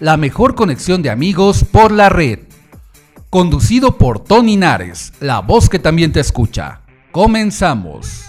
la mejor conexión de amigos por la red. Conducido por Tony Nares, la voz que también te escucha. Comenzamos.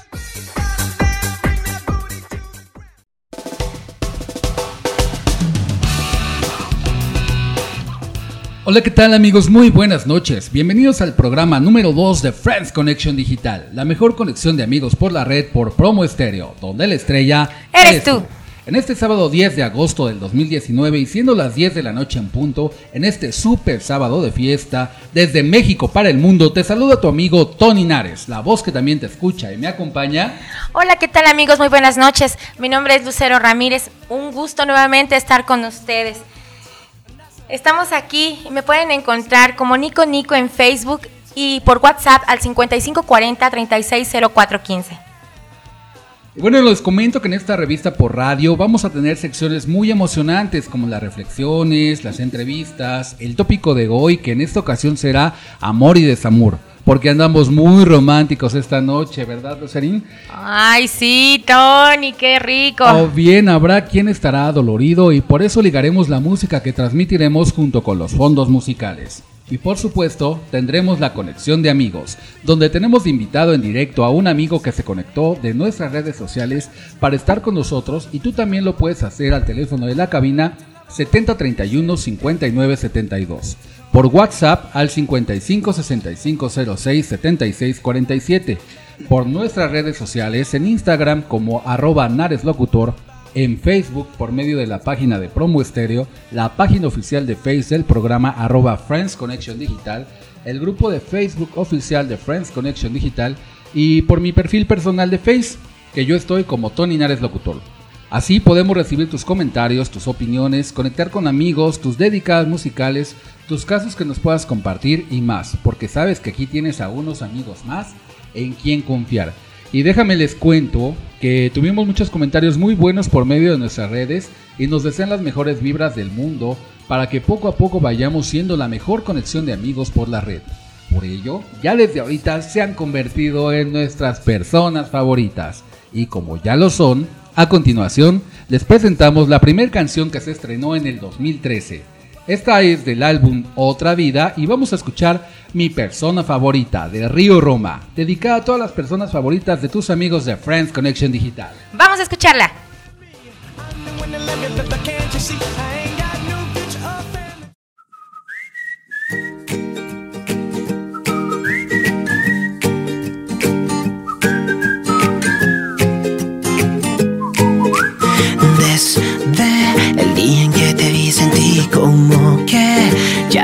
Hola, ¿qué tal amigos? Muy buenas noches. Bienvenidos al programa número 2 de Friends Connection Digital, la mejor conexión de amigos por la red por Promo Estéreo, donde la estrella eres, tú. En este sábado 10 de agosto del 2019 y siendo las 10 de la noche en punto, en este super sábado de fiesta, desde México para el mundo, te saluda tu amigo Tony Nares, la voz que también te escucha y me acompaña. Hola, ¿qué tal amigos? Muy buenas noches. Mi nombre es Lucero Ramírez. Un gusto nuevamente estar con ustedes. Estamos aquí y me pueden encontrar como Nico Nico en Facebook y por WhatsApp al 5540 360415. Bueno, les comento que en esta revista por radio vamos a tener secciones muy emocionantes como las reflexiones, las entrevistas, el tópico de hoy que en esta ocasión será amor y desamor. Porque andamos muy románticos esta noche, ¿verdad, Rosarín? Ay, sí, Tony, qué rico. O bien habrá quien estará dolorido y por eso ligaremos la música que transmitiremos junto con los fondos musicales. Y por supuesto, tendremos la conexión de amigos, donde tenemos invitado en directo a un amigo que se conectó de nuestras redes sociales para estar con nosotros y tú también lo puedes hacer al teléfono de la cabina 7031 5972. Por WhatsApp al 55 65 06 76 47. Por nuestras redes sociales en Instagram como arroba nareslocutor en Facebook por medio de la página de Promo Estéreo, la página oficial de Face del programa arroba Friends Connection Digital, el grupo de Facebook oficial de Friends Connection Digital y por mi perfil personal de Face, que yo estoy como Tony Nares Locutor. Así podemos recibir tus comentarios, tus opiniones, conectar con amigos, tus dedicadas musicales, tus casos que nos puedas compartir y más, porque sabes que aquí tienes a unos amigos más en quien confiar. Y déjame les cuento que tuvimos muchos comentarios muy buenos por medio de nuestras redes y nos desean las mejores vibras del mundo para que poco a poco vayamos siendo la mejor conexión de amigos por la red. Por ello, ya desde ahorita se han convertido en nuestras personas favoritas. Y como ya lo son, a continuación les presentamos la primera canción que se estrenó en el 2013 esta es del álbum Otra Vida y vamos a escuchar Mi persona favorita de Río Roma, dedicada a todas las personas favoritas de tus amigos de Friends Connection Digital. Vamos a escucharla.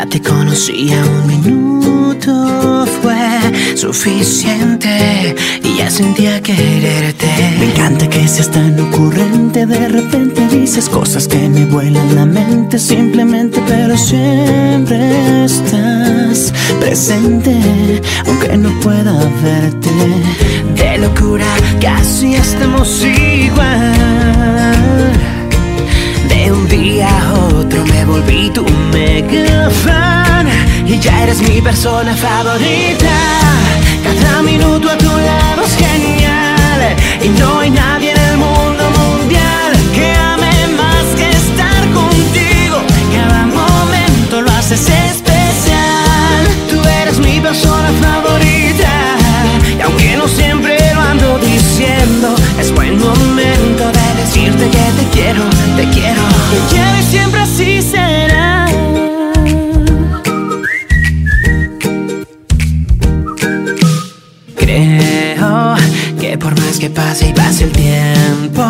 Ya te conocía un minuto fue suficiente y ya sentía quererte. Me encanta que seas tan ocurrente, de repente dices cosas que me vuelan la mente simplemente, pero siempre estás presente, aunque no pueda verte. De locura casi estamos igual un día a otro me volví tu mega fan y ya eres mi persona favorita. Cada minuto a tu lado es genial y no hay nadie en el mundo mundial que ame más que estar contigo. Cada momento lo haces especial. Tú eres mi persona favorita Quiero y siempre así será. Creo que por más que pase y pase el tiempo,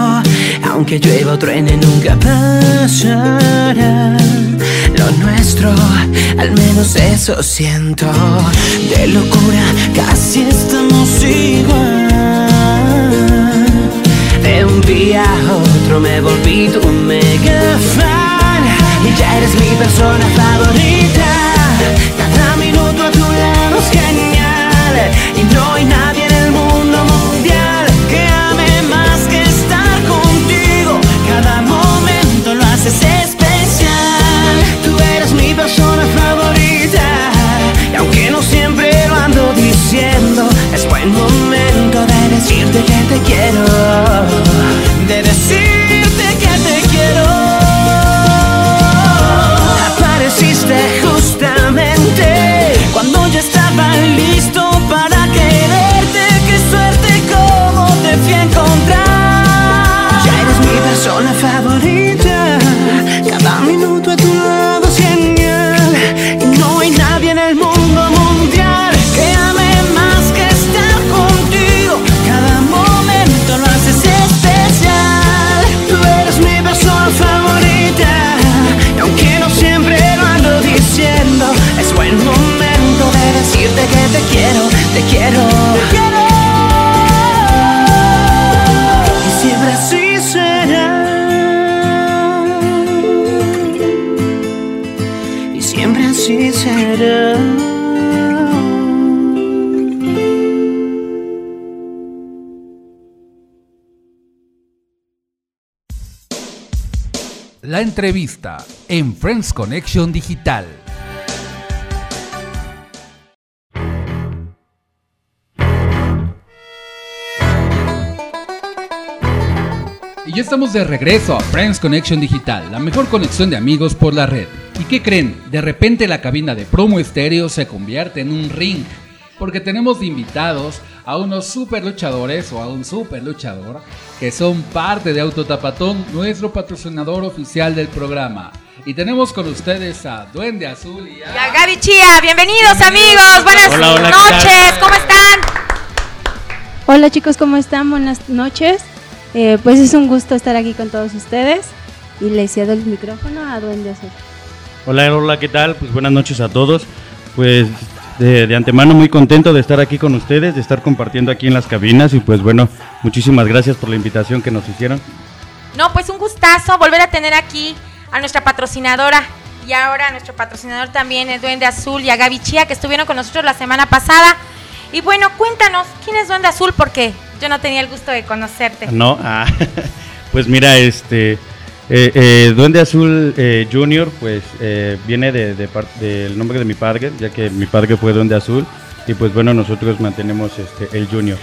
aunque llueva o truene, nunca pasará. Lo nuestro, al menos eso siento. De locura, casi estamos igual. De un día a otro me volví tu mega fan ya eres mi persona favorita. Entrevista en Friends Connection Digital. Y ya estamos de regreso a Friends Connection Digital, la mejor conexión de amigos por la red. ¿Y qué creen? De repente la cabina de promo estéreo se convierte en un ring, porque tenemos invitados a unos super luchadores o a un super luchador que son parte de Autotapatón, nuestro patrocinador oficial del programa. Y tenemos con ustedes a Duende Azul y Y a... a Gaby Chía, bienvenidos Bienvenidos. amigos, buenas noches, ¿cómo están? Hola chicos, ¿cómo están? Buenas noches. Eh, pues es un gusto estar aquí con todos ustedes y le cedo el micrófono a Duende Azul. Hola, hola, ¿qué tal? Pues buenas noches a todos. Pues de, de antemano muy contento de estar aquí con ustedes, de estar compartiendo aquí en las cabinas y pues bueno, muchísimas gracias por la invitación que nos hicieron. No, pues un gustazo volver a tener aquí a nuestra patrocinadora y ahora a nuestro patrocinador también, el Duende Azul y a Gaby Chía, que estuvieron con nosotros la semana pasada. Y bueno, cuéntanos, ¿quién es Duende Azul? Porque yo no tenía el gusto de conocerte. No, ah, pues mira, este eh, eh, Duende Azul eh, Junior, pues eh, viene de, de par- del nombre de mi padre, ya que mi padre fue Duende Azul y pues bueno, nosotros mantenemos este el Junior.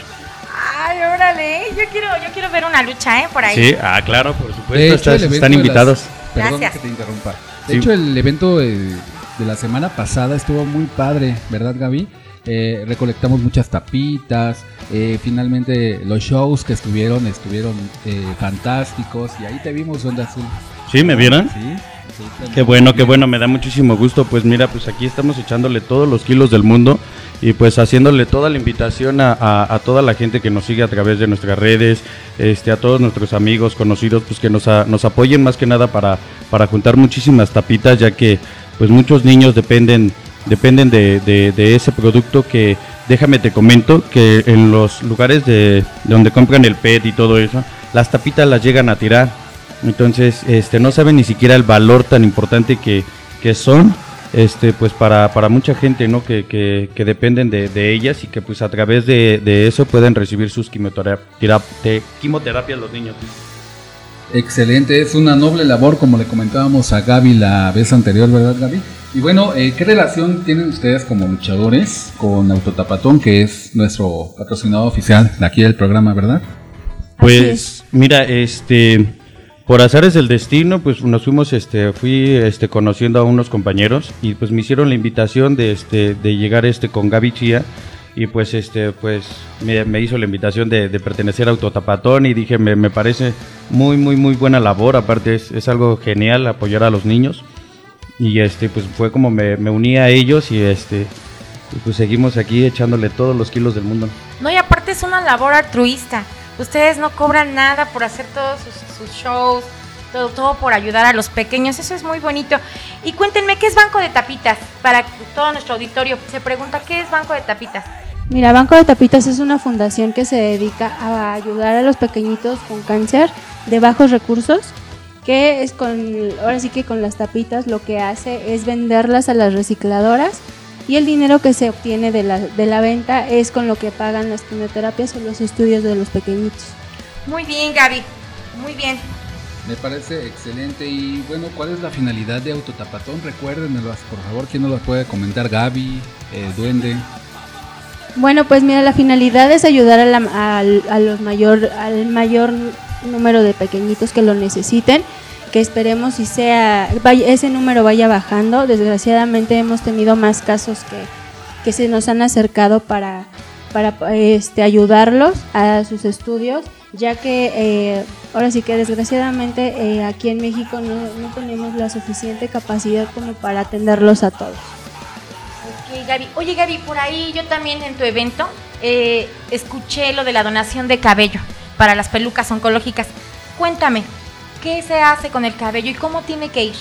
Ay, órale, yo quiero, yo quiero ver una lucha, ¿eh? Por ahí. Sí, ah, claro, por supuesto, hecho, estás- están las- invitados. Perdón Gracias. que te interrumpa. De Sí. hecho, el evento de la semana pasada estuvo muy padre, ¿verdad, Gaby? Eh, recolectamos muchas tapitas. eh, finalmente, los shows que estuvieron estuvieron eh, fantásticos. Y ahí te vimos, Onda Azul. ¿Sí, me vieron? Sí. Qué bueno, qué bueno, me da muchísimo gusto. Pues mira, pues aquí estamos echándole todos los kilos del mundo y pues haciéndole toda la invitación a, a- a toda la gente que nos sigue a través de nuestras redes, este, a todos nuestros amigos, conocidos, pues que nos, a- nos apoyen más que nada para, para juntar muchísimas tapitas, ya que pues muchos niños dependen, dependen de, de- ese producto que, déjame te comento, que en los lugares de, de donde compran el PET y todo eso, las tapitas las llegan a tirar. Entonces, este, no saben ni siquiera el valor tan importante que, que son, este, pues para, para mucha gente, ¿no? Que, que, dependen de, ellas y que pues a través de, eso pueden recibir sus quimioterapia, quimioterapias los niños. Excelente, es una noble labor, como le comentábamos a Gaby la vez anterior, ¿verdad, Gaby? Y bueno, eh, ¿qué relación tienen ustedes como luchadores con Autotapatón, que es nuestro patrocinador oficial de aquí del programa, ¿verdad? Pues mira, este por azares del destino, pues nos fuimos, este, fui este, conociendo a unos compañeros y pues me hicieron la invitación de, este, de llegar este con Gaby Chía y pues este, pues me, me hizo la invitación de, de pertenecer a Autotapatón y dije me, me parece muy muy muy buena labor, aparte es, es algo genial apoyar a los niños y este pues fue como me, me uní a ellos y este y pues seguimos aquí echándole todos los kilos del mundo. No, y aparte es una labor altruista. Ustedes no cobran nada por hacer todos sus, sus shows, todo, todo por ayudar a los pequeños. Eso es muy bonito. Y cuéntenme, ¿qué es Banco de Tapitas? Para todo nuestro auditorio se pregunta, ¿qué es Banco de Tapitas? Mira, Banco de Tapitas es una fundación que se dedica a ayudar a los pequeñitos con cáncer de bajos recursos que es con, ahora sí que con las tapitas lo que hace es venderlas a las recicladoras y el dinero que se obtiene de la, de la venta es con lo que pagan las quimioterapias o los estudios de los pequeñitos. Muy bien, Gaby. Muy bien. Me parece excelente y bueno, ¿cuál es la finalidad de Autotapatón? Recuérdenmelo, por favor, ¿quién nos lo puede comentar? Gaby, eh, Duende. Bueno, pues mira, la finalidad es ayudar a, la, a los mayor, al mayor número de pequeñitos que lo necesiten, que esperemos y sea ese número vaya bajando. Desgraciadamente hemos tenido más casos que, que se nos han acercado para, para este, ayudarlos a sus estudios, ya que eh, ahora sí que desgraciadamente eh, aquí en México no, no tenemos la suficiente capacidad como para atenderlos a todos. Ok, Gaby. Oye, Gaby, por ahí yo también en tu evento eh, escuché lo de la donación de cabello para las pelucas oncológicas. Cuéntame, ¿qué se hace con el cabello y cómo tiene que ir?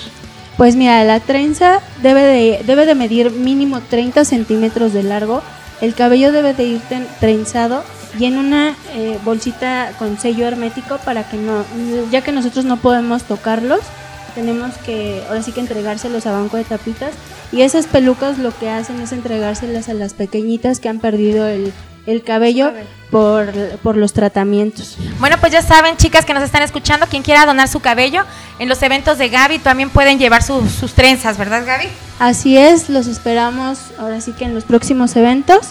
Pues mira, la trenza debe de, debe de medir mínimo 30 centímetros de largo. El cabello debe de ir trenzado y en una eh, bolsita con sello hermético para que no, ya que nosotros no podemos tocarlos, tenemos que ahora sí que entregárselos a banco de tapitas y esas pelucas lo que hacen es entregárselas a las pequeñitas que han perdido el, el cabello por, por, los tratamientos. Bueno, pues ya saben, chicas que nos están escuchando, quien quiera donar su cabello, en los eventos de Gaby también pueden llevar sus trenzas, ¿verdad Gaby? Así es, los esperamos ahora sí que en los próximos eventos.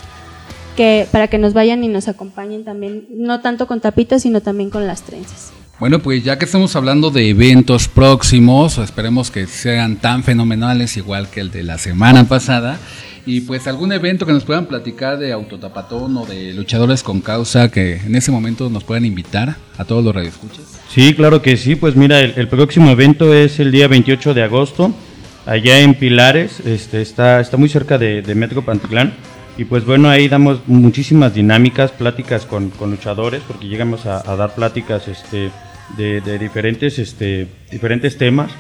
Que, para que nos vayan y nos acompañen también, no tanto con tapitas, sino también con las trenzas. Bueno, pues ya que estamos hablando de eventos próximos, esperemos que sean tan fenomenales igual que el de la semana pasada. Y pues algún evento que nos puedan platicar de autotapatón o de luchadores con causa que en ese momento nos puedan invitar a todos los radioescuchas. Sí, claro que sí. Pues mira, el, próximo evento es el día 28 de agosto, allá en Pilares, este, está, está muy cerca de, de Metro Pantitlán. Y pues bueno, ahí damos muchísimas dinámicas, pláticas con, con luchadores, porque llegamos a, a dar pláticas este, de, de, diferentes, este, diferentes temas.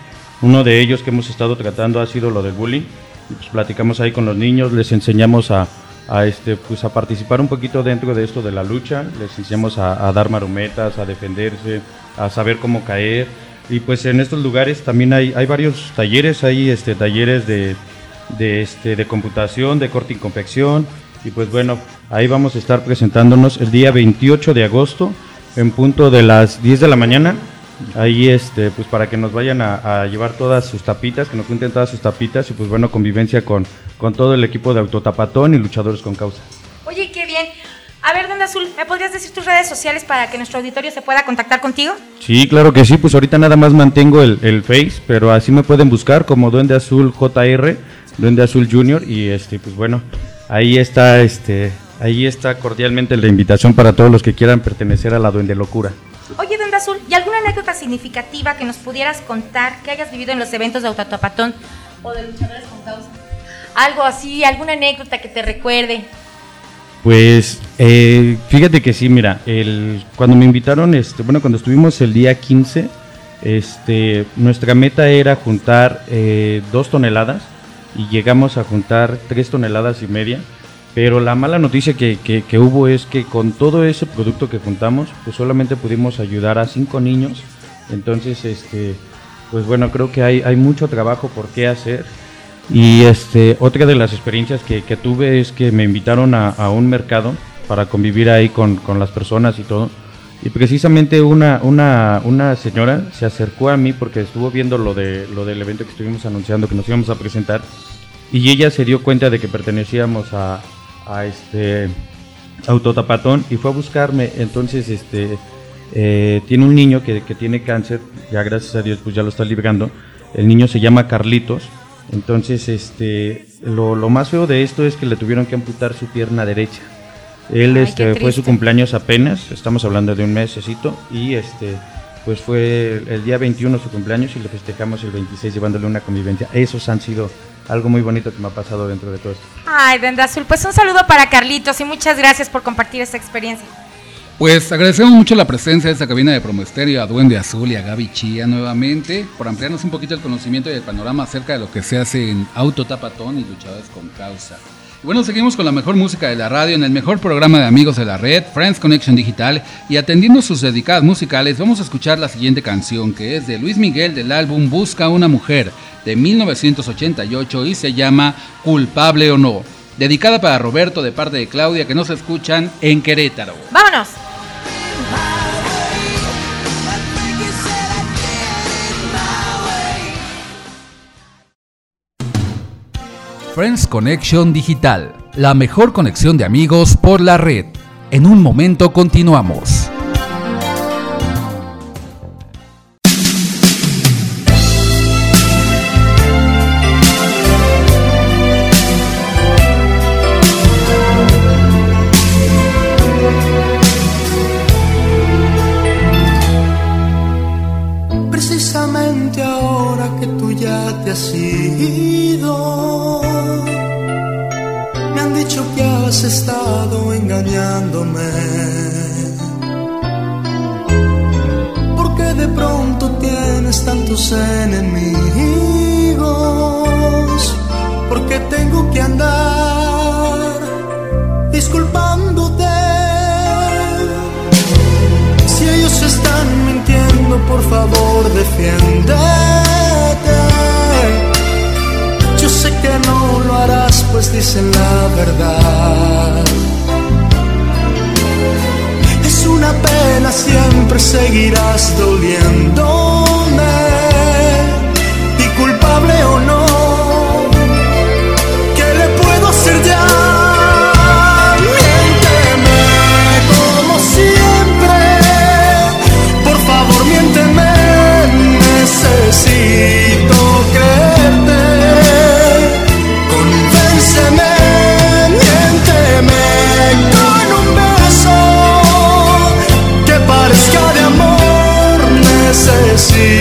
Uno de ellos que hemos estado tratando ha sido lo del bullying. Pues platicamos ahí con los niños, les enseñamos a, a, este, pues a participar un poquito dentro de esto de la lucha, les enseñamos a, a, dar marometas, a defenderse, a saber cómo caer. Y pues en estos lugares también hay, hay varios talleres, hay este, talleres de, de, este, de computación, de corte y confección. Y pues bueno, ahí vamos a estar presentándonos el día 28 de agosto en punto de las 10 de la mañana. Ahí, este, pues para que nos vayan a, a, llevar todas sus tapitas, que nos cuenten todas sus tapitas y pues bueno, convivencia con, con todo el equipo de Autotapatón y Luchadores con Causa. Oye, qué bien. A ver, Duende Azul, ¿me podrías decir tus redes sociales para que nuestro auditorio se pueda contactar contigo? Sí, claro que sí, pues ahorita nada más mantengo el, el Face, pero así me pueden buscar como Duende Azul JR, Duende Azul Junior y este, pues bueno, ahí está este Ahí está cordialmente la invitación para todos los que quieran pertenecer a la Duende Locura. Oye, Duende Azul, ¿y alguna anécdota significativa que nos pudieras contar que hayas vivido en los eventos de Autotapatón o de luchadores con causa? Algo así, alguna anécdota que te recuerde. Pues eh, fíjate que sí, mira, el, cuando me invitaron, este, bueno, cuando estuvimos el día 15, este, nuestra meta era juntar eh, dos toneladas y llegamos a juntar tres toneladas y media pero la mala noticia que, que, que, hubo es que con todo ese producto que juntamos, pues solamente pudimos ayudar a cinco niños. Entonces, este, pues bueno, creo que hay, hay mucho trabajo por qué hacer. Y este, otra de las experiencias que, que tuve es que me invitaron a, a, un mercado para convivir ahí con, con las personas y todo. Y precisamente una, una, una señora se acercó a mí porque estuvo viendo lo, de, lo del evento que estuvimos anunciando, que nos íbamos a presentar. Y ella se dio cuenta de que pertenecíamos a, a este autotapatón y fue a buscarme. Entonces, este eh, tiene un niño que, que, tiene cáncer, ya gracias a Dios pues ya lo está librando. El niño se llama Carlitos. Entonces, este lo, lo más feo de esto es que le tuvieron que amputar su pierna derecha. Él Ay, este fue su cumpleaños apenas, estamos hablando de un mesecito y este pues fue el, día 21 su cumpleaños y le festejamos el 26 llevándole una convivencia. Esos han sido algo muy bonito que me ha pasado dentro de todo esto. Ay, Dende Azul, pues un saludo para Carlitos y muchas gracias por compartir esta experiencia. Pues agradecemos mucho la presencia de esta cabina de Promoesterio a Duende Azul y a Gaby Chía nuevamente por ampliarnos un poquito el conocimiento y el panorama acerca de lo que se hace en Autotapatón y Luchadores con Causa. Bueno, seguimos con la mejor música de la radio en el mejor programa de amigos de la red, Friends Connection Digital, y atendiendo sus dedicadas musicales, vamos a escuchar la siguiente canción que es de Luis Miguel del álbum Busca una mujer de 1988 y se llama Culpable o no, dedicada para Roberto de parte de Claudia que nos escuchan en Querétaro. ¡Vámonos! Friends Connection Digital, la mejor conexión de amigos por la red. En un momento continuamos. Tantos enemigos, porque tengo que andar disculpándote. Si ellos están mintiendo, por favor, defiéndete. Yo sé que no lo harás, pues dicen la verdad. Es una pena, siempre seguirás doliéndome. O no, ¿qué le puedo hacer ya? Miénteme como siempre. Por favor, miénteme. Necesito creerte. Convénceme, miénteme con un beso que parezca de amor. Necesito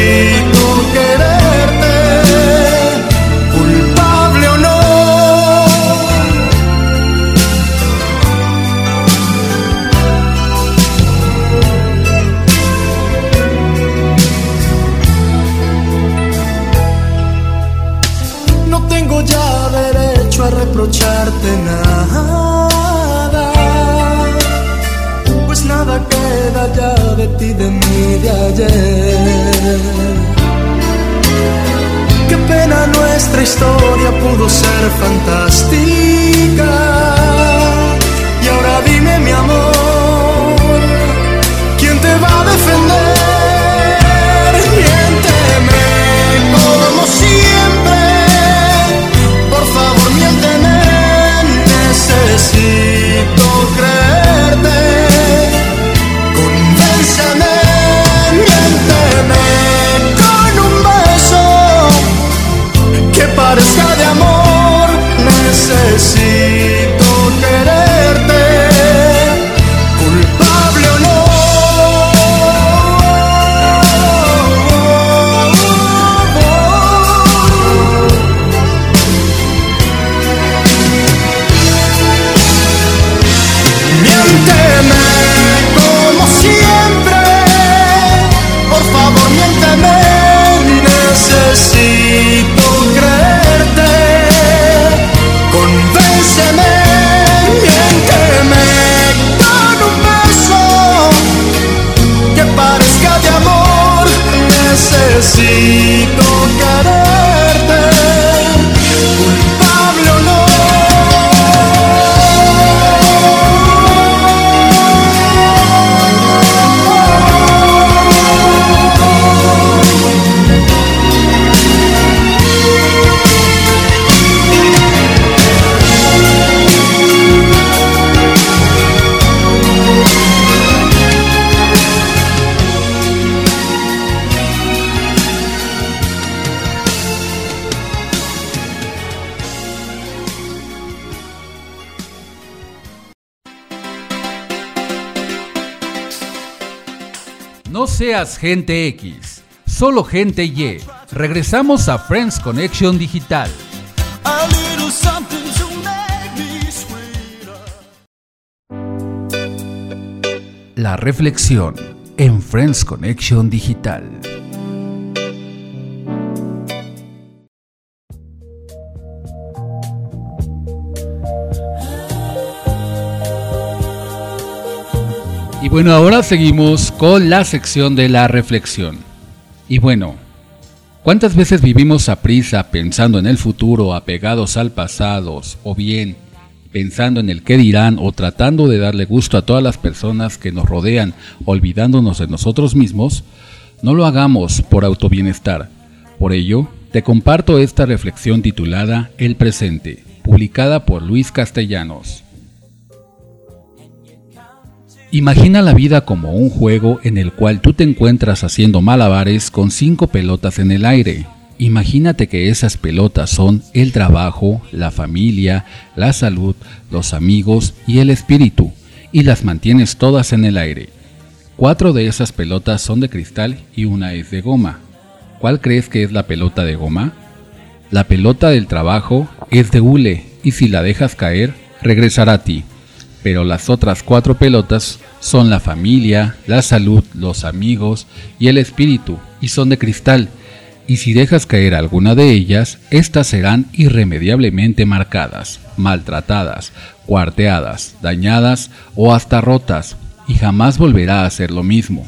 Gente X, solo gente Y. Regresamos a Friends Connection Digital. La reflexión en Friends Connection Digital. Bueno, ahora seguimos con la sección de la reflexión. Y bueno, ¿cuántas veces vivimos a prisa pensando en el futuro, apegados al pasado, o bien pensando en el qué dirán o tratando de darle gusto a todas las personas que nos rodean, olvidándonos de nosotros mismos? No lo hagamos por autobienestar. Por ello, te comparto esta reflexión titulada El presente, publicada por Luis Castellanos. Imagina la vida como un juego en el cual tú te encuentras haciendo malabares con cinco pelotas en el aire. Imagínate que esas pelotas son el trabajo, la familia, la salud, los amigos y el espíritu, y las mantienes todas en el aire. Cuatro de esas pelotas son de cristal y una es de goma. ¿Cuál crees que es la pelota de goma? La pelota del trabajo es de hule y si la dejas caer, regresará a ti pero las otras cuatro pelotas son la familia, la salud, los amigos y el espíritu, y son de cristal, y si dejas caer alguna de ellas, éstas serán irremediablemente marcadas, maltratadas, cuarteadas, dañadas o hasta rotas, y jamás volverá a ser lo mismo.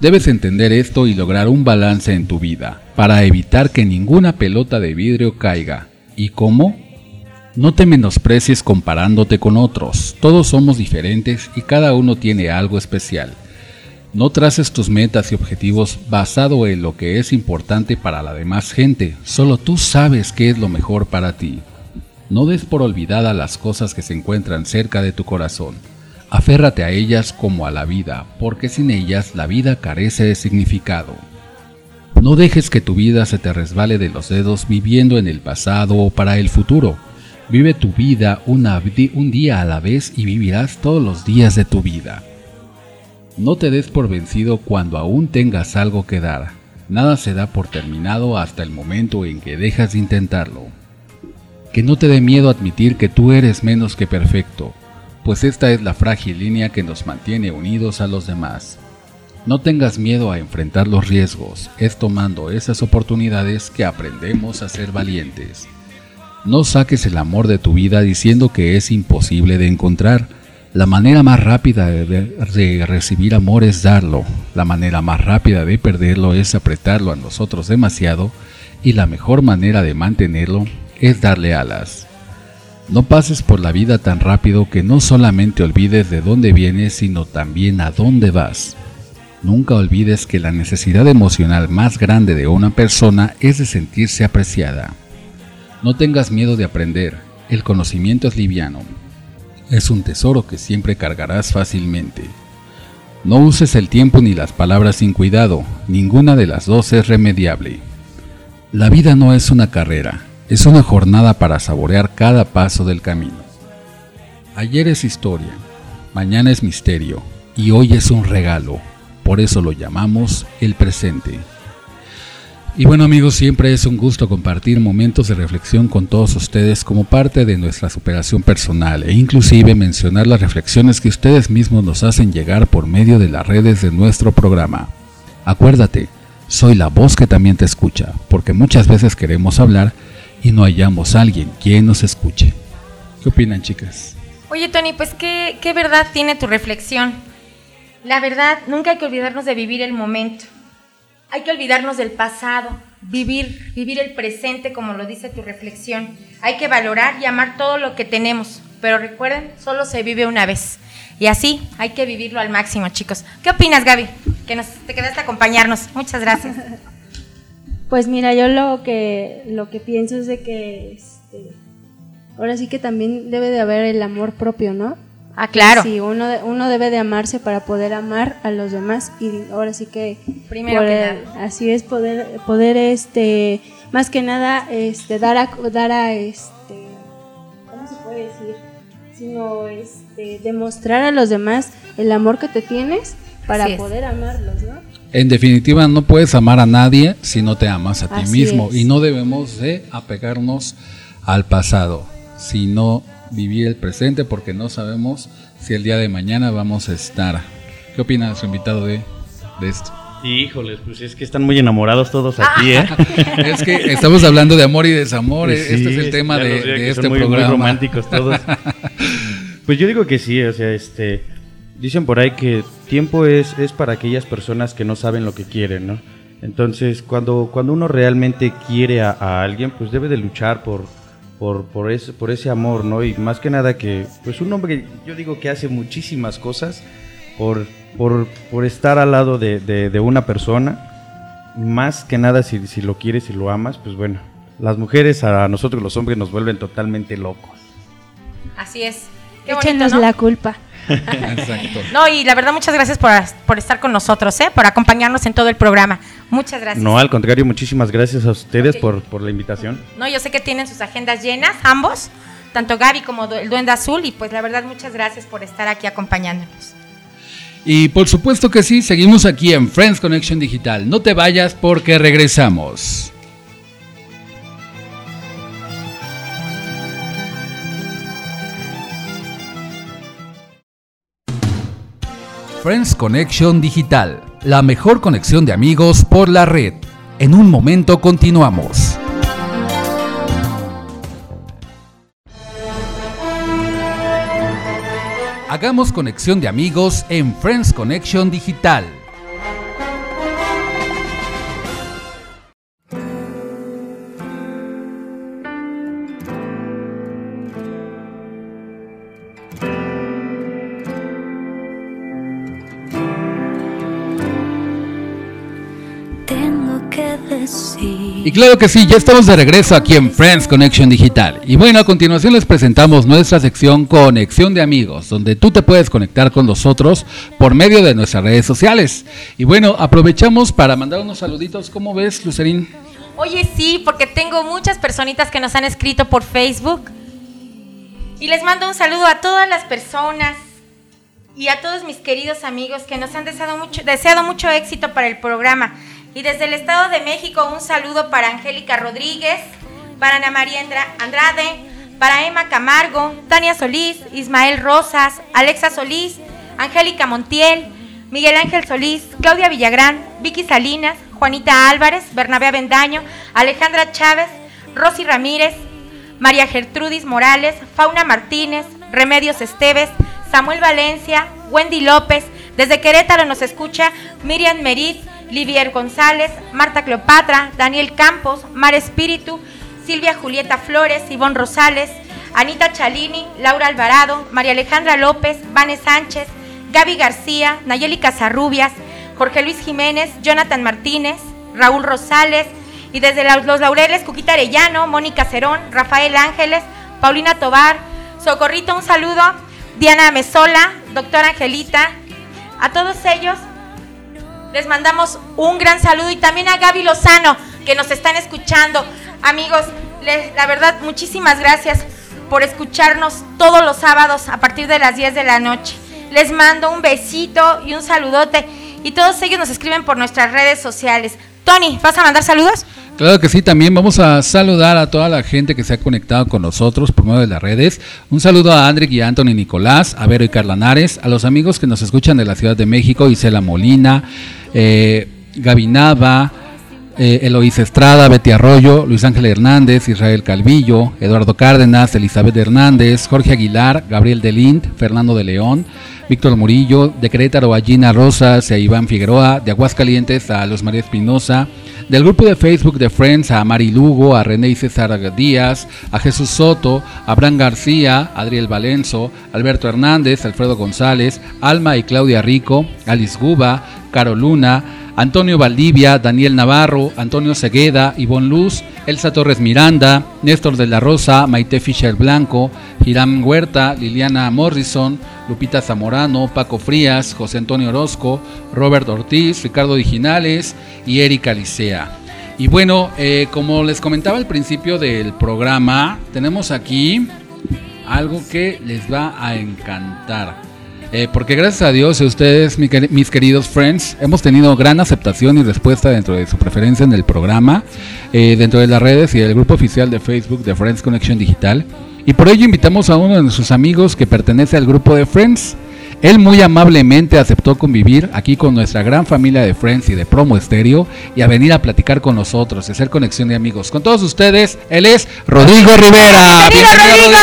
Debes entender esto y lograr un balance en tu vida, para evitar que ninguna pelota de vidrio caiga. ¿Y cómo? No te menosprecies comparándote con otros, todos somos diferentes y cada uno tiene algo especial. No traces tus metas y objetivos basado en lo que es importante para la demás gente, solo tú sabes qué es lo mejor para ti. No des por olvidada las cosas que se encuentran cerca de tu corazón. Aférrate a ellas como a la vida, porque sin ellas la vida carece de significado. No dejes que tu vida se te resbale de los dedos viviendo en el pasado o para el futuro Vive tu vida un día a la vez y vivirás todos los días de tu vida. No te des por vencido cuando aún tengas algo que dar. Nada se da por terminado hasta el momento en que dejas de intentarlo. Que no te dé miedo admitir que tú eres menos que perfecto, pues esta es la frágil línea que nos mantiene unidos a los demás. No tengas miedo a enfrentar los riesgos, es tomando esas oportunidades que aprendemos a ser valientes. No saques el amor de tu vida diciendo que es imposible de encontrar. La manera más rápida de, recibir amor es darlo. La manera más rápida de perderlo es apretarlo a nosotros demasiado. Y la mejor manera de mantenerlo es darle alas. No pases por la vida tan rápido que no solamente olvides de dónde vienes, sino también a dónde vas. Nunca olvides que la necesidad emocional más grande de una persona es de sentirse apreciada. No tengas miedo de aprender, el conocimiento es liviano. Es un tesoro que siempre cargarás fácilmente. No uses el tiempo ni las palabras sin cuidado, ninguna de las dos es remediable. La vida no es una carrera, es una jornada para saborear cada paso del camino. Ayer es historia, mañana es misterio y hoy es un regalo, por eso lo llamamos el presente. Y bueno amigos, siempre es un gusto compartir momentos de reflexión con todos ustedes como parte de nuestra superación personal e inclusive mencionar las reflexiones que ustedes mismos nos hacen llegar por medio de las redes de nuestro programa. Acuérdate, soy la voz que también te escucha, porque muchas veces queremos hablar y no hallamos a alguien quien nos escuche. ¿Qué opinan chicas? Oye Tony, pues qué, qué verdad tiene tu reflexión. La verdad, nunca hay que olvidarnos de vivir el momento hay que olvidarnos del pasado, vivir, vivir el presente como lo dice tu reflexión. Hay que valorar y amar todo lo que tenemos, pero recuerden, solo se vive una vez. Y así hay que vivirlo al máximo, chicos. ¿Qué opinas, Gaby? Que nos, te quedaste a acompañarnos. Muchas gracias. Pues mira, yo lo que, lo que pienso es de que este, ahora sí que también debe de haber el amor propio, ¿no? Ah, claro. Sí, uno, uno debe de amarse para poder amar a los demás y ahora sí que primero que así es poder poder este más que nada este dar a dar a este ¿cómo se puede decir? sino este demostrar a los demás el amor que te tienes para poder amarlos, ¿no? En definitiva, no puedes amar a nadie si no te amas a ti mismo y no debemos de apegarnos al pasado, sino vivir el presente porque no sabemos si el día de mañana vamos a estar. ¿Qué opina su invitado de, de esto? Híjoles, pues es que están muy enamorados todos aquí, ¿eh? es que estamos hablando de amor y desamor, pues este es el tema de, este muy, programa. Muy románticos todos. pues yo digo que sí, o sea, este, dicen por ahí que tiempo es, es para aquellas personas que no saben lo que quieren, ¿no? Entonces, cuando, cuando uno realmente quiere a, a alguien, pues debe de luchar por, por, por, ese, por ese amor, ¿no? Y más que nada que, pues un hombre, yo digo que hace muchísimas cosas por, por, por estar al lado de, de, de una persona. Más que nada, si, si lo quieres y lo amas, pues bueno, las mujeres a nosotros los hombres nos vuelven totalmente locos. Así es. Qué Échenos bonito, ¿no? la culpa. Exacto. No, y la verdad, muchas gracias por, por estar con nosotros, ¿eh? por acompañarnos en todo el programa. Muchas gracias. No, al contrario, muchísimas gracias a ustedes por, por la invitación. No, yo sé que tienen sus agendas llenas, ambos, tanto Gaby como el Duende Azul, y pues la verdad, muchas gracias por estar aquí acompañándonos. Y por supuesto que sí, seguimos aquí en Friends Connection Digital. No te vayas porque regresamos. Friends Connection Digital, la mejor conexión de amigos por la red. En un momento continuamos. Hagamos conexión de amigos en Friends Connection Digital. Y claro que sí, ya estamos de regreso aquí en Friends Connection Digital. Y bueno, a continuación les presentamos nuestra sección Conexión de Amigos, donde tú te puedes conectar con nosotros por medio de nuestras redes sociales. Y bueno, aprovechamos para mandar unos saluditos. ¿Cómo ves, Lucerín? Oye, sí, porque tengo muchas personitas que nos han escrito por Facebook. Y les mando un saludo a todas las personas y a todos mis queridos amigos que nos han deseado mucho, deseado mucho éxito para el programa. Y desde el Estado de México, un saludo para Angélica Rodríguez, para Ana María Andra- Andrade, para Emma Camargo, Tania Solís, Ismael Rosas, Alexa Solís, Angélica Montiel, Miguel Ángel Solís, Claudia Villagrán, Vicky Salinas, Juanita Álvarez, Bernabé Avendaño, Alejandra Chávez, Rosy Ramírez, María Gertrudis Morales, Fauna Martínez, Remedios Esteves, Samuel Valencia, Wendy López, desde Querétaro nos escucha Miriam Merit, Livier González, Marta Cleopatra, Daniel Campos, Mar Espíritu, Silvia Julieta Flores, Ivonne Rosales, Anita Chalini, Laura Alvarado, María Alejandra López, Vane Sánchez, Gaby García, Nayeli Casarrubias, Jorge Luis Jiménez, Jonathan Martínez, Raúl Rosales, y desde Los Laureles, Cuquita Arellano, Mónica Cerón, Rafael Ángeles, Paulina Tobar, Socorrito, un saludo, Diana Mesola, Doctora Angelita, a todos ellos les mandamos un gran saludo y también a Gaby Lozano que nos están escuchando. Amigos, les- la verdad, muchísimas gracias por escucharnos todos los sábados a partir de las 10 de la noche. Les mando un besito y un saludote y todos ellos nos escriben por nuestras redes sociales. Tony, ¿vas a mandar saludos? Claro que sí, también vamos a saludar a toda la gente que se ha conectado con nosotros por medio de las redes. Un saludo a Andrick y a Anthony Nicolás, a Vero y Carla Nares, a los amigos que nos escuchan de la Ciudad de México, Isela Molina, eh, Gaby Nava, eh, Estrada, Betty Arroyo, Luis Ángel Hernández, Israel Calvillo, Eduardo Cárdenas, Elizabeth Hernández, Jorge Aguilar, Gabriel Delint, Fernando de León, Víctor Murillo, de Querétaro a Gina Rosas, a Iván Figueroa, de Aguascalientes a Luz María Espinosa, del grupo de Facebook de Friends a Mari Lugo, a René y César Díaz, a Jesús Soto, a García, Adriel Valenzo, Alberto Hernández, Alfredo González, Alma y Claudia Rico, Alice Guba, Caro Luna, Antonio Valdivia, Daniel Navarro, Antonio Segueda, Ivonne Luz, Elsa Torres Miranda, Néstor de la Rosa, Maite Fischer Blanco, Hiram Huerta, Liliana Morrison, Lupita Zamorano, Paco Frías, José Antonio Orozco, Robert Ortiz, Ricardo Diginales y Erika Licea. Y bueno, eh, como les comentaba al principio del programa, tenemos aquí algo que les va a encantar. Eh, porque gracias a Dios y a ustedes, mis queridos friends, hemos tenido gran aceptación y respuesta dentro de su preferencia en el programa, eh, dentro de las redes y del grupo oficial de Facebook de Friends Connection Digital. Y por ello invitamos a uno de nuestros amigos que pertenece al grupo de Friends. Él muy amablemente aceptó convivir aquí con nuestra gran familia de Friends y de Promo Estéreo y a venir a platicar con nosotros y hacer conexión de amigos. Con todos ustedes, él es Rodrigo Rivera. Bienvenido, Rodrigo.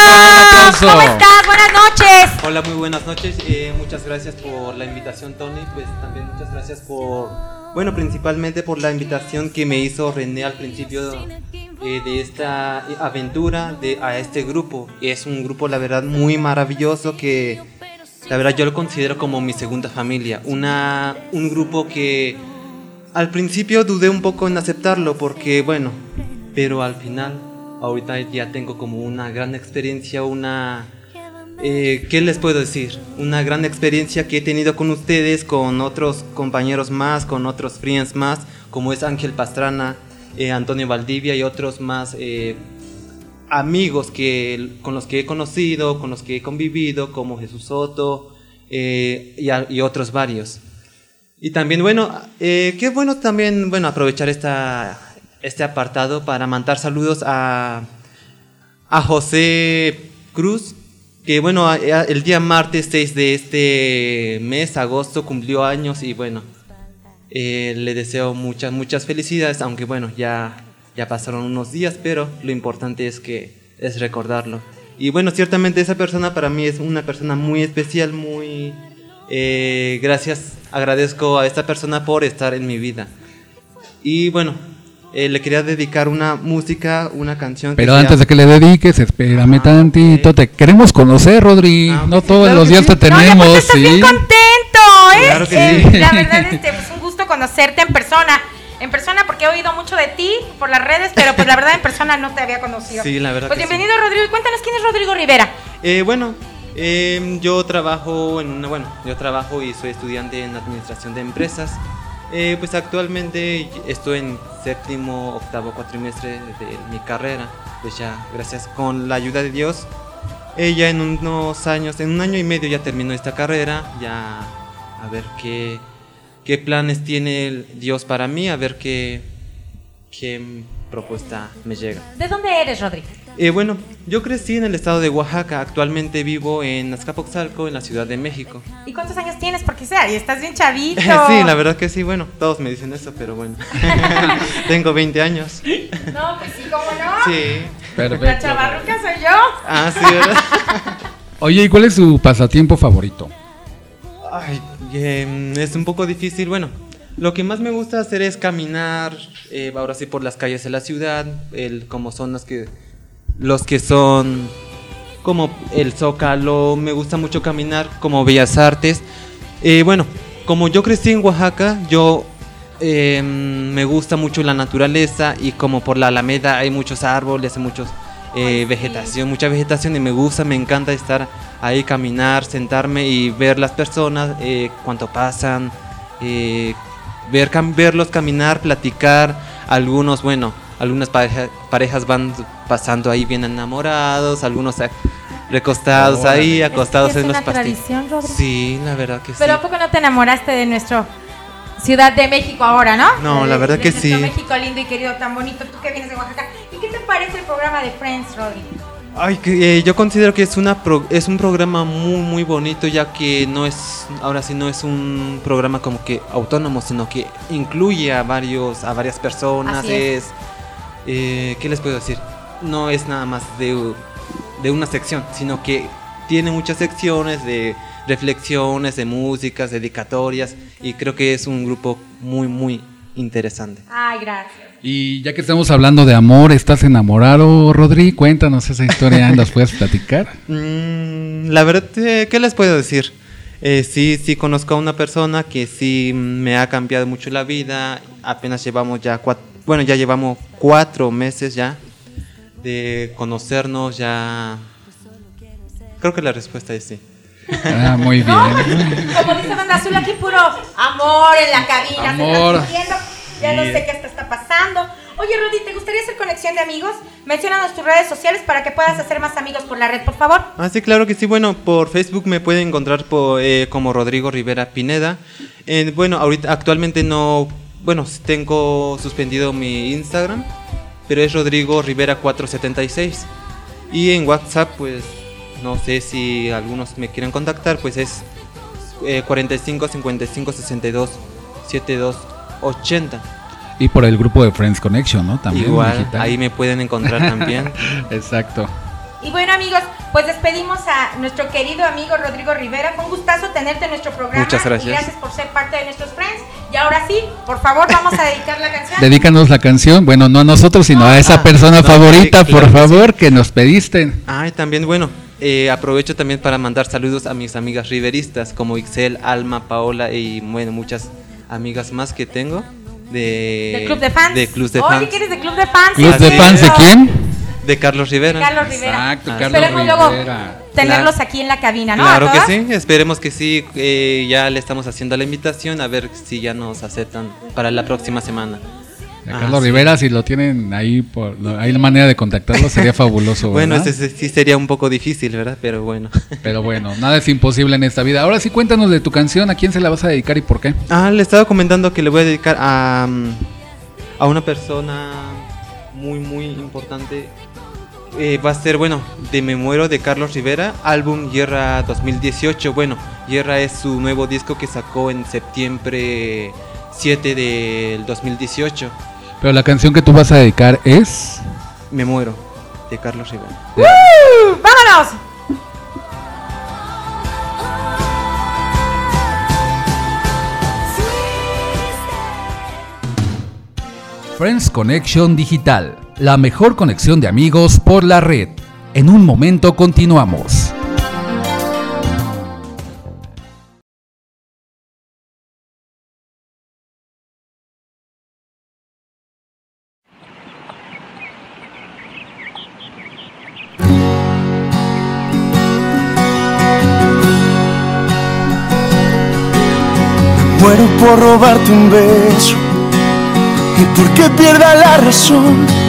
¿cómo estás? Buenas noches. Hola, muy buenas noches. Eh, muchas gracias por la invitación, Tony. Pues también muchas gracias por, bueno, principalmente por la invitación que me hizo René al principio eh, de esta aventura de, a este grupo. Es un grupo, la verdad, muy maravilloso que, la verdad, yo lo considero como mi segunda familia. Una, un grupo que al principio dudé un poco en aceptarlo porque, bueno, pero al final, ahorita ya tengo como una gran experiencia, una eh, ¿Qué les puedo decir? Una gran experiencia que he tenido con ustedes, con otros compañeros más, con otros friends más, como es Ángel Pastrana, eh, Antonio Valdivia y otros más eh, amigos que, con los que he conocido, con los que he convivido, como Jesús Soto y, y, otros varios. Y también, bueno, qué bueno también, bueno, aprovechar esta, este apartado para mandar saludos a, a José Cruz, que bueno, el día martes 6 de este mes, agosto, cumplió años y bueno, eh, le deseo muchas, muchas felicidades, aunque bueno, ya, ya pasaron unos días, pero lo importante es que es recordarlo. Y bueno, ciertamente esa persona para mí es una persona muy especial, muy... Eh, gracias, agradezco a esta persona por estar en mi vida. Y bueno, eh, le quería dedicar una música, una canción. Pero antes de que le dediques, espérame ah, tantito. Te queremos conocer, Rodri. Ah, no todos los días te tenemos. No, estás bien contento, ¿eh? eh la verdad, este, pues un gusto conocerte en persona. En persona, porque he oído mucho de ti por las redes, pero pues la verdad en persona no te había conocido. Sí, la verdad. Pues bienvenido, Rodrigo. Y cuéntanos quién es Rodrigo Rivera. Eh, bueno, em, yo trabajo en bueno, yo trabajo y soy estudiante en administración de empresas. Eh, pues actualmente estoy en séptimo, octavo cuatrimestre de mi carrera. Pues ya, gracias con la ayuda de Dios, ella en unos años, en un año y medio ya terminó esta carrera. Ya a ver qué, qué planes tiene Dios para mí, a ver qué, qué propuesta me llega. ¿De dónde eres, Rodrigo? Eh, bueno, yo crecí en el estado de Oaxaca. Actualmente vivo en Azcapotzalco, en la Ciudad de México. ¿Y cuántos años tienes? Porque sea, y estás bien chavito. sí, la verdad que sí. Bueno, todos me dicen eso, pero bueno. Tengo 20 años. No, pues sí, ¿cómo no? Sí. Perfecto. La chavarruca soy yo. Ah, sí, ¿verdad? Oye, ¿y cuál es su pasatiempo favorito? Ay, em, es un poco difícil. Bueno, lo que más me gusta hacer es caminar, eh, ahora sí, por las calles de la ciudad, el, como zonas que los que son como el Zócalo, me gusta mucho caminar, como Bellas Artes. Eh, bueno, como yo crecí en Oaxaca, yo em, me gusta mucho la naturaleza y como por la Alameda hay muchos árboles, hay muchos eh, vegetación, mucha vegetación y me gusta, me encanta estar ahí, caminar, sentarme y ver las personas, eh, cuánto pasan, ver, verlos caminar, platicar, algunos, bueno, algunas parejas van pasando ahí bien enamorados, algunos recostados ahí, acostados en los pastillos. Sí, la verdad que sí. Pero ¿a poco no te enamoraste de nuestro Ciudad de México ahora, no? No, la verdad que sí. México lindo y querido, tan bonito, tú que vienes de Oaxaca. ¿Y qué te parece el programa de Friends, Rodri? Ay, que, eh, yo considero que es una es un programa muy muy bonito ya que no es ahora sí no es un programa como que autónomo sino que incluye a varios a varias personas es eh, ¿qué les puedo decir? No es nada más de, de una sección, sino que tiene muchas secciones de reflexiones, de músicas, dedicatorias, y creo que es un grupo muy, muy interesante. Ay, gracias. Y ya que estamos hablando de amor, ¿estás enamorado, Rodri? Cuéntanos esa historia, ¿nos puedes platicar? Mm, la verdad, eh, ¿qué les puedo decir? Eh, sí, sí conozco a una persona que sí me ha cambiado mucho la vida. Apenas llevamos ya cuatro, bueno, ya llevamos cuatro meses ya de conocernos, ya... Creo que la respuesta es sí. Ah, muy bien. como dice Banda Azul, aquí puro amor en la cabina. Amor. ya no sé qué está pasando. Oye, Rudy, ¿te gustaría hacer conexión de amigos? Menciónanos tus redes sociales para que puedas hacer más amigos por la red, por favor. Ah, sí, claro que sí. Bueno, por Facebook me pueden encontrar por, eh, como Rodrigo Rivera Pineda. Eh, bueno, ahorita actualmente no bueno, tengo suspendido mi Instagram, pero es Rodrigo Rivera 476. Y en WhatsApp, pues no sé si algunos me quieren contactar, pues es 45 55 62 72 80. Y por el grupo de Friends Connection, ¿no? También. Igual, ahí me pueden encontrar también. Exacto. Y bueno amigos, pues despedimos a nuestro querido amigo Rodrigo Rivera. Fue un gustazo tenerte en nuestro programa. Muchas gracias. Y gracias por ser parte de nuestros friends. Y ahora sí, por favor, vamos a dedicar la canción. Dedícanos la canción, bueno, no a nosotros, sino a esa Ah, persona no, favorita, por favor, que nos pediste. Ay, también, bueno, eh, aprovecho también para mandar saludos a mis amigas riveristas como Ixel, Alma, Paola y, bueno, muchas amigas más que tengo. De, Del Club de Fans. De Club de Oye, Fans. que eres de Club de Fans. ¿Club de fans de quién? De Carlos Rivera. Carlos Rivera. Exacto, Carlos Esperemos luego Rivera. tenerlos Claro. aquí en la cabina, ¿no? Claro ¿A que sí, esperemos que sí. eh, ya le estamos haciendo la invitación a ver si ya nos aceptan para la próxima semana. Ah, Carlos sí. Rivera, si lo tienen ahí, por, hay la manera de contactarlo, sería fabuloso. Bueno, ese sí sería un poco difícil, ¿verdad? Pero bueno. Pero bueno, nada es imposible en esta vida. Ahora sí, cuéntanos de tu canción, ¿a quién se la vas a dedicar y por qué? Ah, le estaba comentando que le voy a dedicar a, mm, a una persona muy, muy importante. Eh, va a ser, bueno, de Me Muero de Carlos Rivera, álbum Guerra 2018. Bueno, Guerra es su nuevo disco que sacó en septiembre 7 del 2018. Pero la canción que tú vas a dedicar es... Me Muero de Carlos Rivera. ¡Vámonos! Friends Connection Digital, la mejor conexión de amigos por la red. En un momento continuamos. Muero por robarte un beso y porque pierda la razón.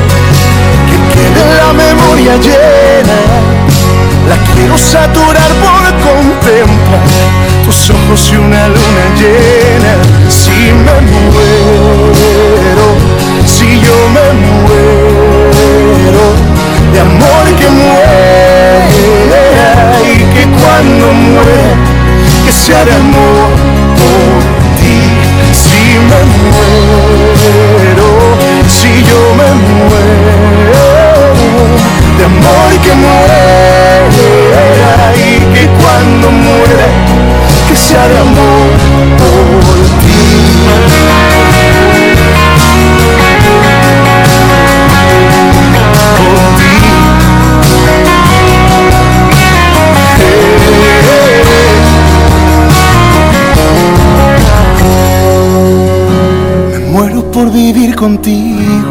memoria llena, la quiero saturar por contemplar tus ojos y una luna llena. Si me muero, si yo me muero, de amor que muera y que cuando muera, que sea de amor por ti. Si me muero, si yo me muero, de amor que muera y que cuando muera, que sea de amor por ti. Por ti. Me muero por vivir contigo,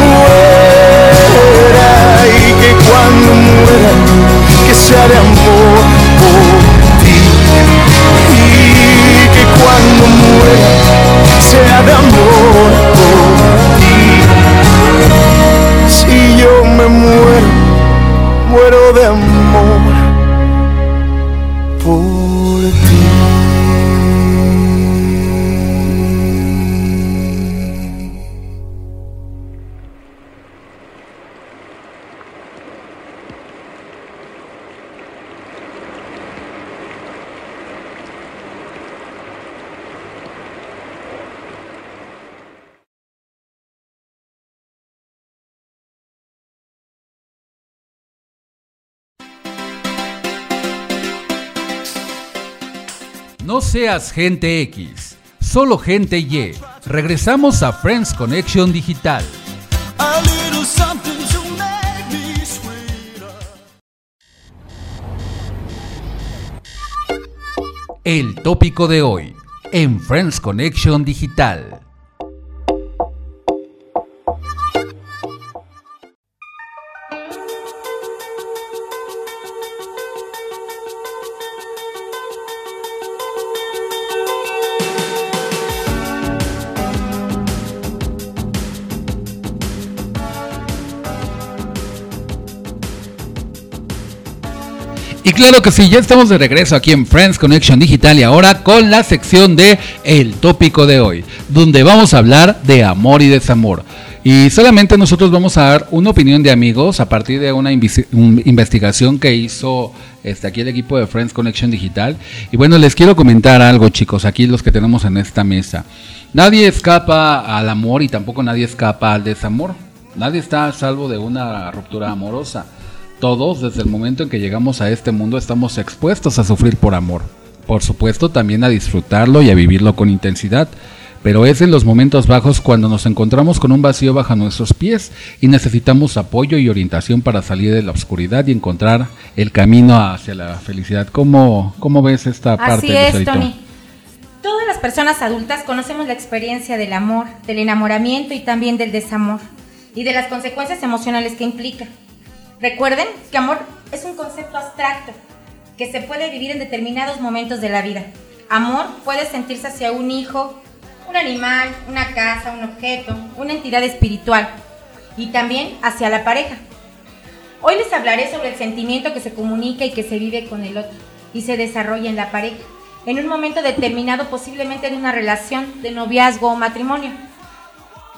muera y que cuando muera, que sea de amor por ti. Y que cuando muera, sea de amor por ti. Si yo me muero, muero de amor No seas gente X, solo gente Y. Regresamos a Friends Connection Digital. El tópico de hoy en Friends Connection Digital. Claro que sí, ya estamos de regreso aquí en Friends Connection Digital y ahora con la sección de El tópico de hoy, donde vamos a hablar de amor y desamor. Y solamente nosotros vamos a dar una opinión de amigos a partir de una investigación que hizo este, aquí el equipo de Friends Connection Digital. Y bueno, les quiero comentar algo, chicos, aquí los que tenemos en esta mesa. Nadie escapa al amor y tampoco nadie escapa al desamor. Nadie está a salvo de una ruptura amorosa. Todos, desde el momento en que llegamos a este mundo, estamos expuestos a sufrir por amor. Por supuesto, también a disfrutarlo y a vivirlo con intensidad. Pero es en los momentos bajos cuando nos encontramos con un vacío bajo nuestros pies y necesitamos apoyo y orientación para salir de la oscuridad y encontrar el camino hacia la felicidad. ¿Cómo, cómo ves esta parte, Así es, Lucerito? Tony. Todas las personas adultas conocemos la experiencia del amor, del enamoramiento y también del desamor y de las consecuencias emocionales que implica. Recuerden que amor es un concepto abstracto que se puede vivir en determinados momentos de la vida. Amor puede sentirse hacia un hijo, un animal, una casa, un objeto, una entidad espiritual y también hacia la pareja. Hoy les hablaré sobre el sentimiento que se comunica y que se vive con el otro y se desarrolla en la pareja, en un momento determinado posiblemente de una relación de noviazgo o matrimonio.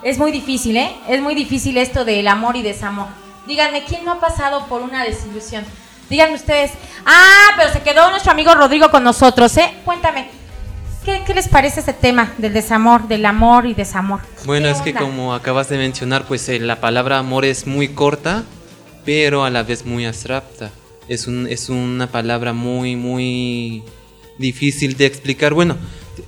Es muy difícil, ¿eh? Es muy difícil esto del amor y desamor. Díganme, ¿quién no ha pasado por una desilusión? Díganme ustedes, ah, pero se quedó nuestro amigo Rodrigo con nosotros, ¿eh? Cuéntame, ¿qué, qué les parece ese tema del desamor, del amor y desamor? Bueno, ¿Qué es que como acabas de mencionar, pues eh, la palabra amor es muy corta, pero a la vez muy abstracta. Es, un, es una palabra muy, muy difícil de explicar. Bueno,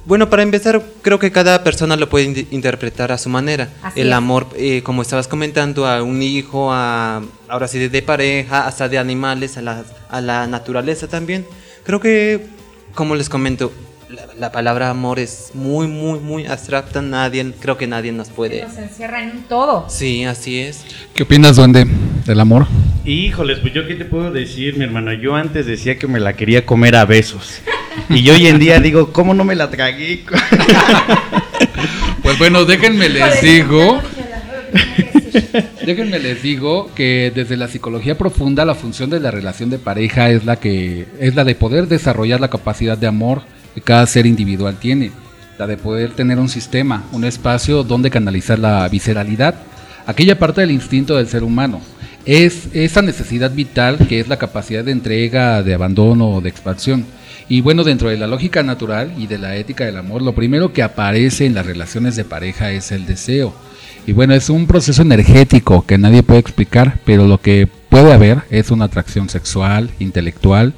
bueno, para empezar, creo que cada persona lo puede in- interpretar a su manera. Así El es. amor, eh, como estabas comentando, a un hijo, a, ahora sí, de pareja, hasta de animales, a la, a la naturaleza también. Creo que, como les comento, la, la palabra amor es muy, muy, muy abstracta. Nadie, creo que nadie nos puede. Nos encierra en un todo. Sí, así es. ¿Qué opinas, Duende, del amor? Híjoles, pues yo qué te puedo decir, mi hermano. Yo antes decía que me la quería comer a besos. Y yo hoy en día digo, ¿cómo no me la tragué? Pues bueno, déjenme les digo, déjenme les digo que desde la psicología profunda la función de la relación de pareja es la que es la de poder desarrollar la capacidad de amor que cada ser individual tiene, la de poder tener un sistema, un espacio donde canalizar la visceralidad, aquella parte del instinto del ser humano. Es esa necesidad vital que es la capacidad de entrega, de abandono de expansión. Y bueno, dentro de la lógica natural y de la ética del amor, lo primero que aparece en las relaciones de pareja es el deseo. Y bueno, es un proceso energético que nadie puede explicar, pero lo que puede haber es una atracción sexual, intelectual,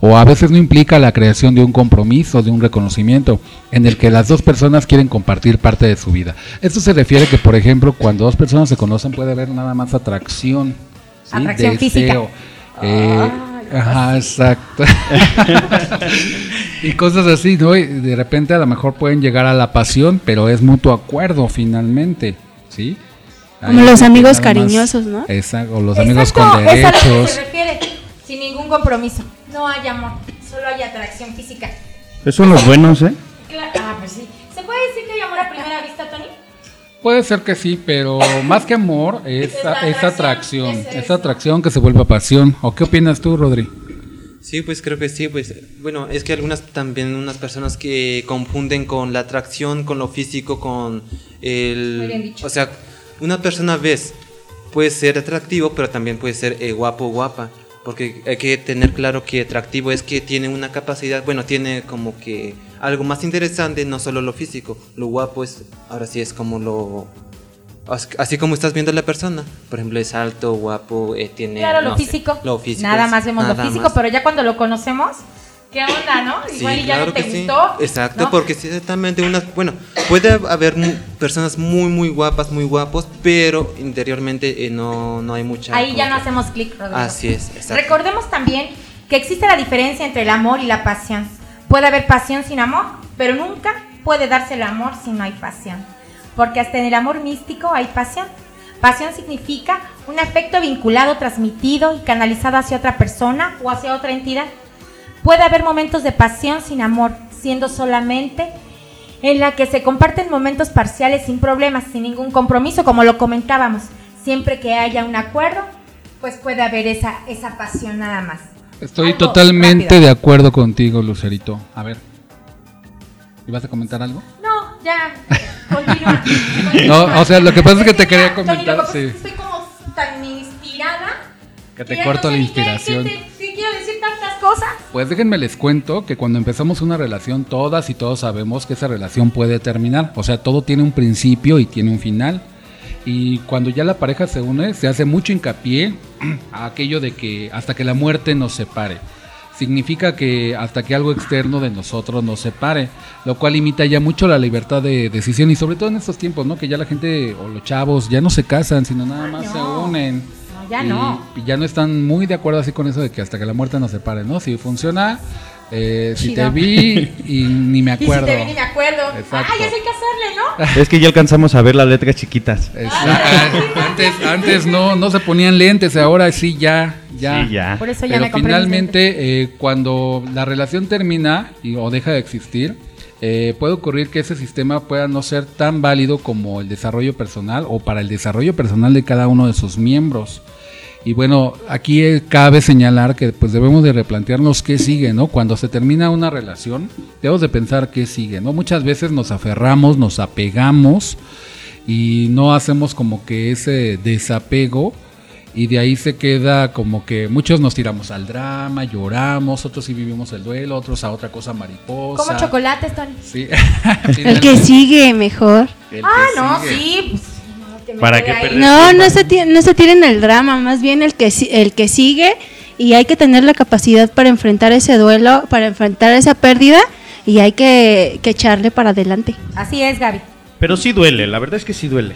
o a veces no implica la creación de un compromiso, de un reconocimiento, en el que las dos personas quieren compartir parte de su vida. Esto se refiere que, por ejemplo, cuando dos personas se conocen puede haber nada más atracción. ¿sí? Atracción física. Eh, ajá, exacto. y cosas así, ¿no? Y de repente a lo mejor pueden llegar a la pasión, pero es mutuo acuerdo finalmente, ¿sí? Como los amigos más- cariñosos, ¿no? Exacto, o los amigos Exacto, con es a lo que derechos. se refiere, sin ningún compromiso. No hay amor, solo hay atracción física. Esos son los buenos, ¿eh? Cla- Ah, pues sí. ¿Se puede decir que hay amor a primera vista, Tony? Puede ser que sí, pero más que amor es, Es la es atracción, es es atracción que se vuelve pasión. ¿O qué opinas tú, Rodri? Sí, pues creo que sí, pues bueno, es que algunas también unas personas que confunden con la atracción, con lo físico, con Muy bien el dicho. o sea, una persona ves puede ser atractivo, pero también puede ser eh, guapo o guapa, porque hay que tener claro que atractivo es que tiene una capacidad, bueno, tiene como que algo más interesante, no solo lo físico, lo guapo es ahora sí es como lo as- Así como estás viendo a la persona, por ejemplo, es alto, guapo, eh, tiene. Claro, lo sé, físico. lo físico Nada es- más vemos lo físico, más. pero ya cuando lo conocemos, ¿Qué onda, no? Sí, Igual y ya claro no te que sí. gustó. Exacto, ¿no? porque ciertamente unas, bueno, puede haber mu- personas muy, muy guapas, muy guapos, pero interiormente eh, no, no hay mucha. Ahí ya no que- hacemos clic, Rodrigo. Así es, exacto. Recordemos también que existe la diferencia entre el amor y la pasión. Puede haber pasión sin amor, pero nunca puede darse el amor si no hay pasión. Porque hasta en el amor místico hay pasión. Pasión significa un afecto vinculado, transmitido y canalizado hacia otra persona o hacia otra entidad. Puede haber momentos de pasión sin amor, siendo solamente en la que se comparten momentos parciales sin problemas, sin ningún compromiso, como lo comentábamos. Siempre que haya un acuerdo, pues puede haber esa, esa pasión nada más. Estoy Algo totalmente rápido. de acuerdo contigo, Lucerito. A ver. ¿Ibas a comentar algo? No, ya, continúa. No, o sea, lo que pasa es que te quería Tony, comentar, lo que pasa sí. es que Estoy como tan inspirada. Que te corto no la sé inspiración. ¿Qué, te- qué quiero decir tantas cosas? Pues déjenme les cuento que cuando empezamos una relación, todas y todos sabemos que esa relación puede terminar. O sea, todo tiene un principio y tiene un final. Y cuando ya la pareja se une, se hace mucho hincapié a aquello de que hasta que la muerte nos separe. Significa que hasta que algo externo de nosotros nos separe, lo cual limita ya mucho la libertad de decisión y sobre todo en estos tiempos, ¿no? Que ya la gente o los chavos ya no se casan, sino nada más se unen. Ya y, no. y ya no están muy de acuerdo así con eso de que hasta que la muerte nos separe, ¿no? Si funciona, eh, si te vi y ni me Y si acuerdo. te vi ni me acuerdo. Exacto. Ay, eso hay que hacerle, ¿no? Es que ya alcanzamos a ver las letras chiquitas. Exacto. antes, antes no, no se ponían lentes, ahora sí ya, ya. Sí, ya. Por eso ya Pero me compré mis finalmente, eh, cuando la relación termina y, o deja de existir, eh, puede ocurrir que ese sistema pueda no ser tan válido como el desarrollo personal o para el desarrollo personal de cada uno de sus miembros. Y bueno, aquí eh, cabe señalar que pues debemos de replantearnos qué sigue, ¿no? Cuando se termina una relación, debemos de pensar qué sigue, ¿no? Muchas veces nos aferramos, nos apegamos y no hacemos como que ese desapego y de ahí se queda como que muchos nos tiramos al drama, lloramos, otros sí vivimos el duelo, otros a otra cosa mariposa. Como chocolates, Tony. Sí. El que sigue mejor. El que Ah, no, sigue. sí. ¿Para qué perder? No, no se, ti- no se tiren el drama, más bien el que, si- el que sigue y hay que tener la capacidad para enfrentar ese duelo, para enfrentar esa pérdida y hay que, que echarle para adelante. Así es, Gaby. Pero sí duele, la verdad es que sí duele.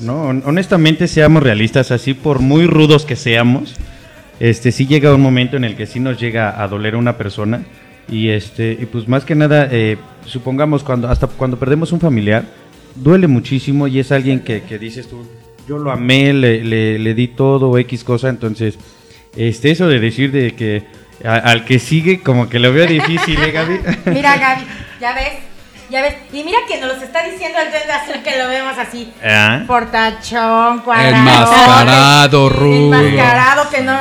No, Hon- honestamente seamos realistas, así por muy rudos que seamos, este sí llega un momento en el que sí nos llega a doler a una persona y este y pues más que nada eh, supongamos cuando hasta cuando perdemos un familiar duele muchísimo y es alguien que, que dices tú yo lo amé, le, le- le di todo X cosa, entonces este eso de decir de que a- al que sigue como que lo veo difícil, ¿eh, Gaby? Mira, Gaby, ya ves, ya ves. Y mira que nos los está diciendo el duende azul que lo vemos así. Ah. Portachón, cuadrado. Enmascarado, rudo. Enmascarado, que no.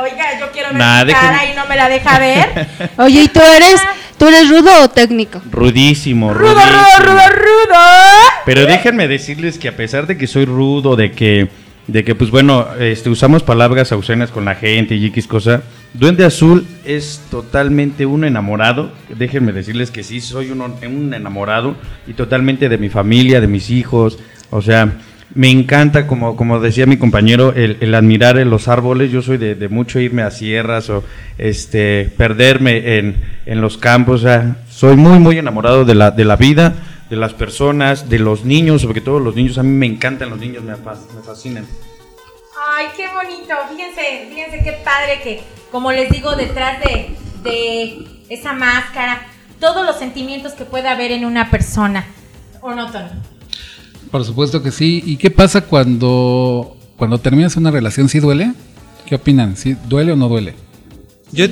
Oiga, yo quiero ver su dejen- cara y no me la deja ver. Oye, ¿y tú eres, tú eres rudo o técnico? Rudísimo, rudo, rudo, rudísimo. rudo, rudo. Pero déjenme decirles que a pesar de que soy rudo, de que, de que pues bueno, este, usamos palabras ausenas con la gente y X cosa, Duende Azul es totalmente un enamorado. Déjenme decirles que sí, soy un, enamorado y totalmente de mi familia, de mis hijos. O sea, me encanta, como, como decía mi compañero, el, admirar los árboles. Yo soy de, de mucho irme a sierras o este, perderme en, en los campos. O sea, soy muy, muy enamorado de la, de la vida, de las personas, de los niños, sobre todo los niños. A mí me encantan los niños, me, fas- me fascinan. Ay, qué bonito. Fíjense, fíjense qué padre que, como les digo, detrás de, de esa máscara, todos los sentimientos que puede haber en una persona. ¿O no, Tony? Por supuesto que sí. ¿Y qué pasa cuando, cuando terminas una relación? ¿Sí duele? ¿Qué opinan? ¿Sí duele o no duele? Yo,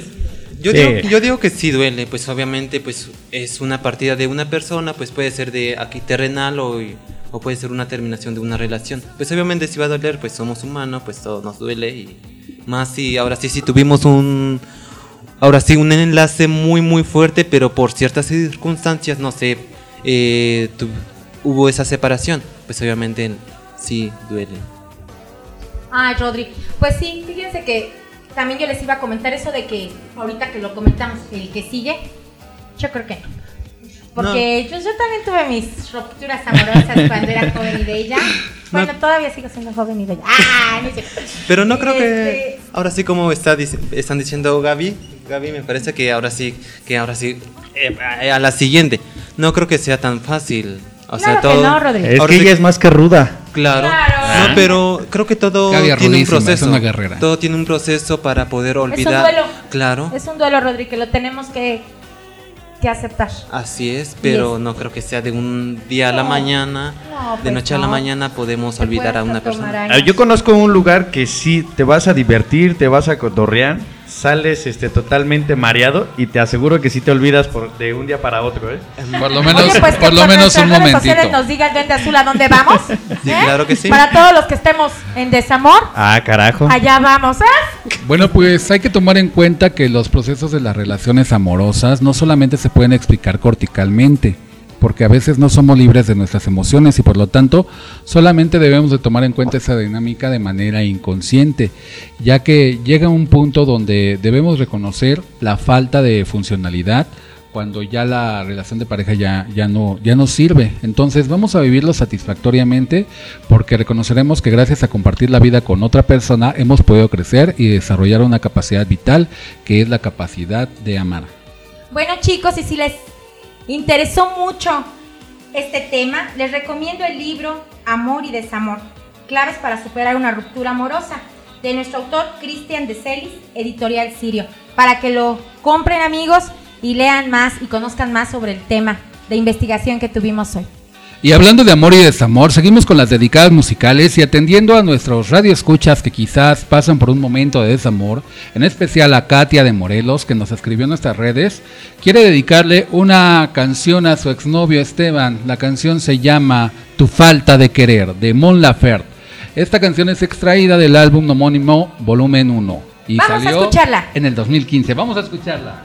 yo, Sí. digo, yo digo que sí duele, pues obviamente pues es una partida de una persona, pues puede ser de aquí terrenal o, o puede ser una terminación de una relación. Pues obviamente si va a doler, pues somos humanos, pues todo nos duele y más si ahora sí si tuvimos un ahora sí un enlace muy muy fuerte, pero por ciertas circunstancias, no sé, eh, tu- hubo esa separación, pues obviamente sí duele. Ay, Rodri. Pues sí, fíjense que también yo les iba a comentar eso de que ahorita que lo comentamos, el que sigue, yo creo que no. Porque yo, yo también tuve mis rupturas amorosas cuando era joven y bella. Bueno, todavía sigo siendo joven y bella. Ah, no cierto. Pero no creo que Este, ahora sí como está están diciendo Gaby, Gaby, me parece que ahora sí, que ahora sí, eh, a la siguiente. No creo que sea tan fácil. O sea, Claro que todo. no, Rodrigo. Es que ella es más que ruda. Claro. Claro. No, pero creo que todo Gaby es tiene un rudísima, es proceso. una guerrera. Todo tiene un proceso para poder Es un olvidar. duelo. Claro. Es un duelo, Rodri, que lo tenemos que, que aceptar. Así es, pero es. no creo que sea de un día a la No. mañana, No, de pues noche a la mañana podemos olvidar a una persona. años. Yo conozco un lugar que sí te vas a divertir, te vas a cotorrear, sales este totalmente mareado y te aseguro que sí te olvidas por, de un día para otro, ¿eh? Por lo menos, Oye, pues por lo menos un momentito. nos diga el Duende Azul a dónde vamos. Sí, ¿eh? claro que sí. Para todos los que estemos en desamor, Ah, carajo. allá vamos. ¿eh? Bueno, pues hay que tomar en cuenta que los procesos de las relaciones amorosas no solamente se pueden explicar corticalmente, porque a veces no somos libres de nuestras emociones y por lo tanto solamente debemos de tomar en cuenta esa dinámica de manera inconsciente, ya que llega un punto donde debemos reconocer la falta de funcionalidad cuando ya la relación de pareja ya, ya, no, ya no sirve. Entonces vamos a vivirlo satisfactoriamente porque reconoceremos que gracias a compartir la vida con otra persona hemos podido crecer y desarrollar una capacidad vital que es la capacidad de amar. Bueno, chicos, y si les interesó mucho este tema, les recomiendo el libro Amor y Desamor, claves para superar una ruptura amorosa, de nuestro autor Cristian de Celis, editorial Sirio, para que lo compren amigos y lean más y conozcan más sobre el tema de investigación que tuvimos hoy. Y hablando de amor y desamor, seguimos con las dedicadas musicales y atendiendo a nuestros radioescuchas que quizás pasan por un momento de desamor, en especial a Katia de Morelos, que nos escribió en nuestras redes, quiere dedicarle una canción a su exnovio Esteban. La canción se llama Tu falta de querer, de Mon Laferte. Esta canción es extraída del álbum homónimo Volumen 1 y Vamos a salió escucharla. en el 2015. Vamos a escucharla.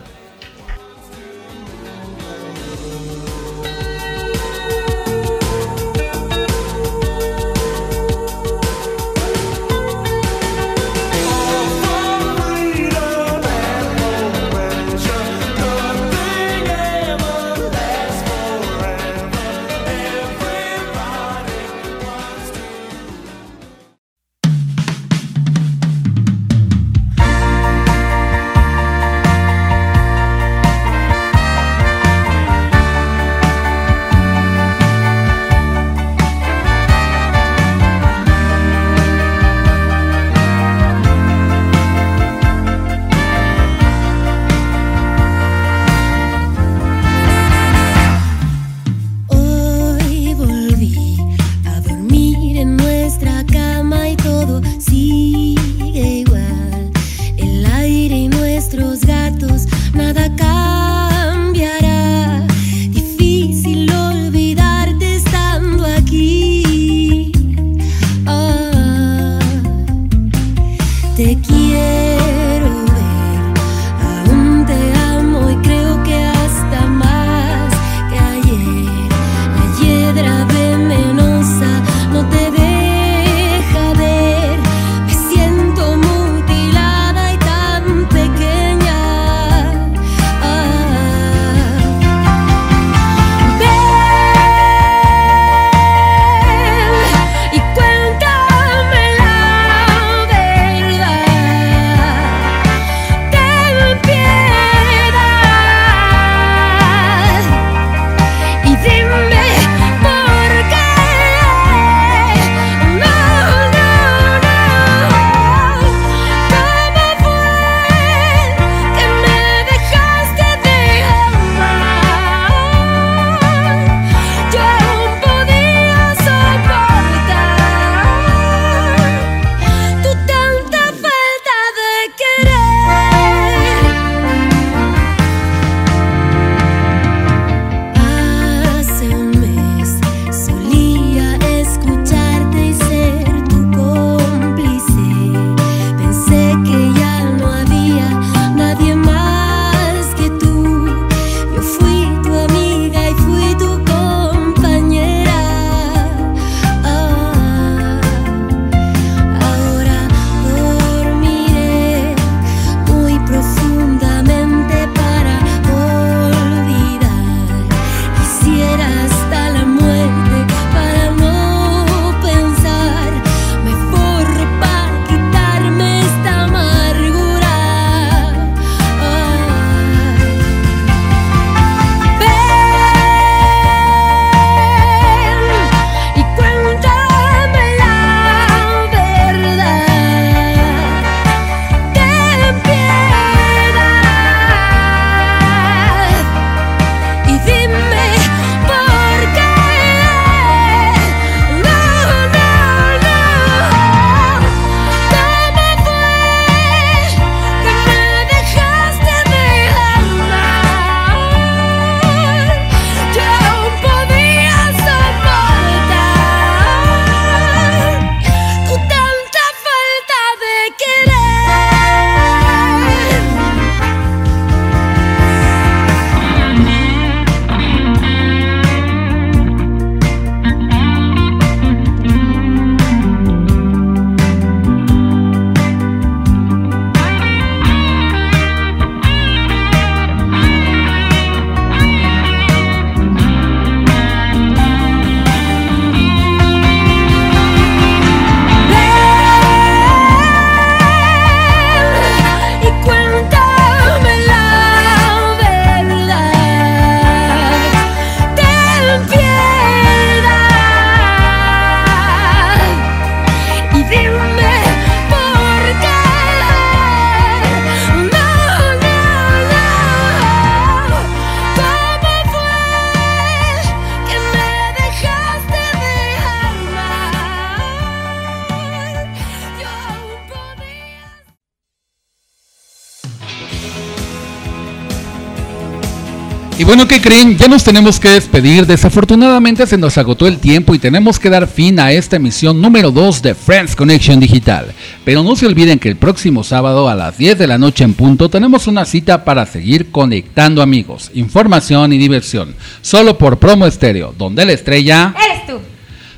Y bueno, ¿qué creen? Ya nos tenemos que despedir. Desafortunadamente se nos agotó el tiempo y tenemos que dar fin a esta emisión número 2 de Friends Connection Digital. Pero no se olviden que el próximo sábado a las 10 de la noche en punto tenemos una cita para seguir conectando amigos, información y diversión. Solo por Promo Estéreo, donde la estrella... Eres tú.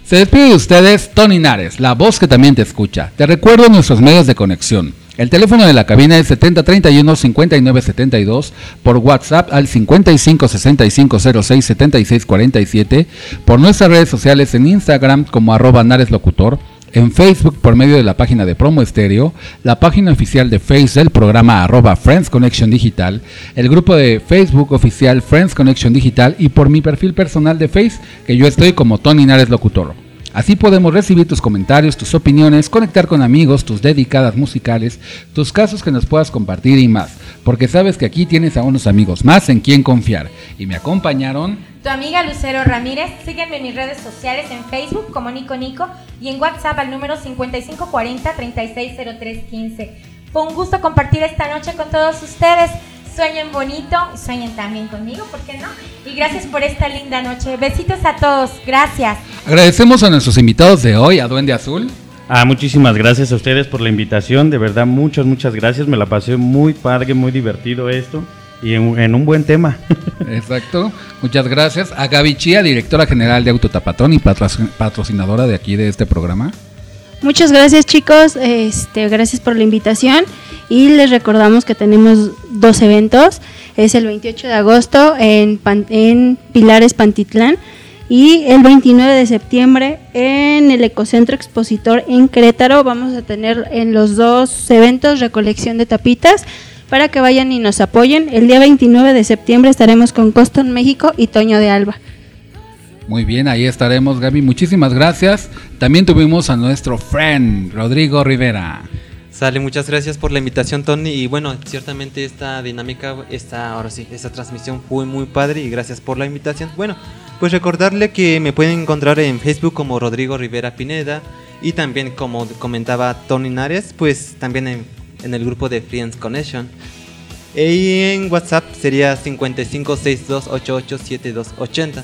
Se despide de ustedes Tony Nares, la voz que también te escucha. Te recuerdo nuestros medios de conexión. El teléfono de la cabina es 7031-5972, por WhatsApp al 5565067647, por nuestras redes sociales en Instagram como arroba nareslocutor, en Facebook por medio de la página de Promo Estéreo, la página oficial de Face del programa arroba Friends Connection Digital, el grupo de Facebook oficial Friends Connection Digital y por mi perfil personal de Face, que yo estoy como Tony Nares Locutor. Así podemos recibir tus comentarios, tus opiniones, conectar con amigos, tus dedicadas musicales, tus casos que nos puedas compartir y más, porque sabes que aquí tienes a unos amigos más en quien confiar. Y me acompañaron Tu amiga Lucero Ramírez, sígueme en mis redes sociales en Facebook como Nico Nico y en WhatsApp al número 5540-360315. Fue un gusto compartir esta noche con todos ustedes. Sueñen bonito y sueñen también conmigo, ¿por qué no? Y gracias por esta linda noche. Besitos a todos. Gracias. Agradecemos a nuestros invitados de hoy, a Duende Azul. Ah, muchísimas gracias a ustedes por la invitación, de verdad muchas, muchas gracias, me la pasé muy padre, muy divertido esto y en, en un buen tema. Exacto. Muchas gracias. A Gaby Chía, directora general de Autotapatón y patro- patrocinadora de aquí de este programa. Muchas gracias chicos, este, gracias por la invitación y les recordamos que tenemos dos eventos, es el 28 de agosto en, Pan- en Pilares Pantitlán y el 29 de septiembre en el Ecocentro Expositor en Querétaro vamos a tener en los dos eventos recolección de tapitas para que vayan y nos apoyen. El día 29 de septiembre estaremos con Coston México y Toño de Alba. Muy bien, ahí estaremos, Gaby. Muchísimas gracias. También tuvimos a nuestro friend Rodrigo Rivera. Sale, muchas gracias por la invitación, Tony. Y bueno, ciertamente esta dinámica, esta, ahora sí, esta transmisión fue muy padre y gracias por la invitación. Bueno, pues recordarle que me pueden encontrar en Facebook como Rodrigo Rivera Pineda y también, como comentaba Tony Nares, pues también en, en el grupo de Friends Connection. Y en WhatsApp sería 5562887280.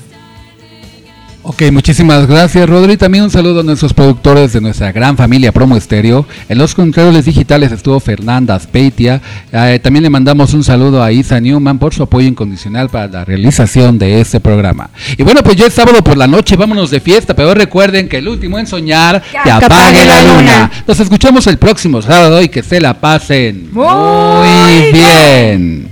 Ok, muchísimas gracias, Rodri. También un saludo a nuestros productores de nuestra gran familia Promo Estéreo. En los controles digitales estuvo Fernanda Aspeitia. Eh, también le mandamos un saludo a Isa Newman por su apoyo incondicional para la realización de este programa. Y bueno, pues ya es sábado por la noche, vámonos de fiesta, pero recuerden que el último en soñar, que apague la luna. Nos escuchamos el próximo sábado y que se la pasen muy bien.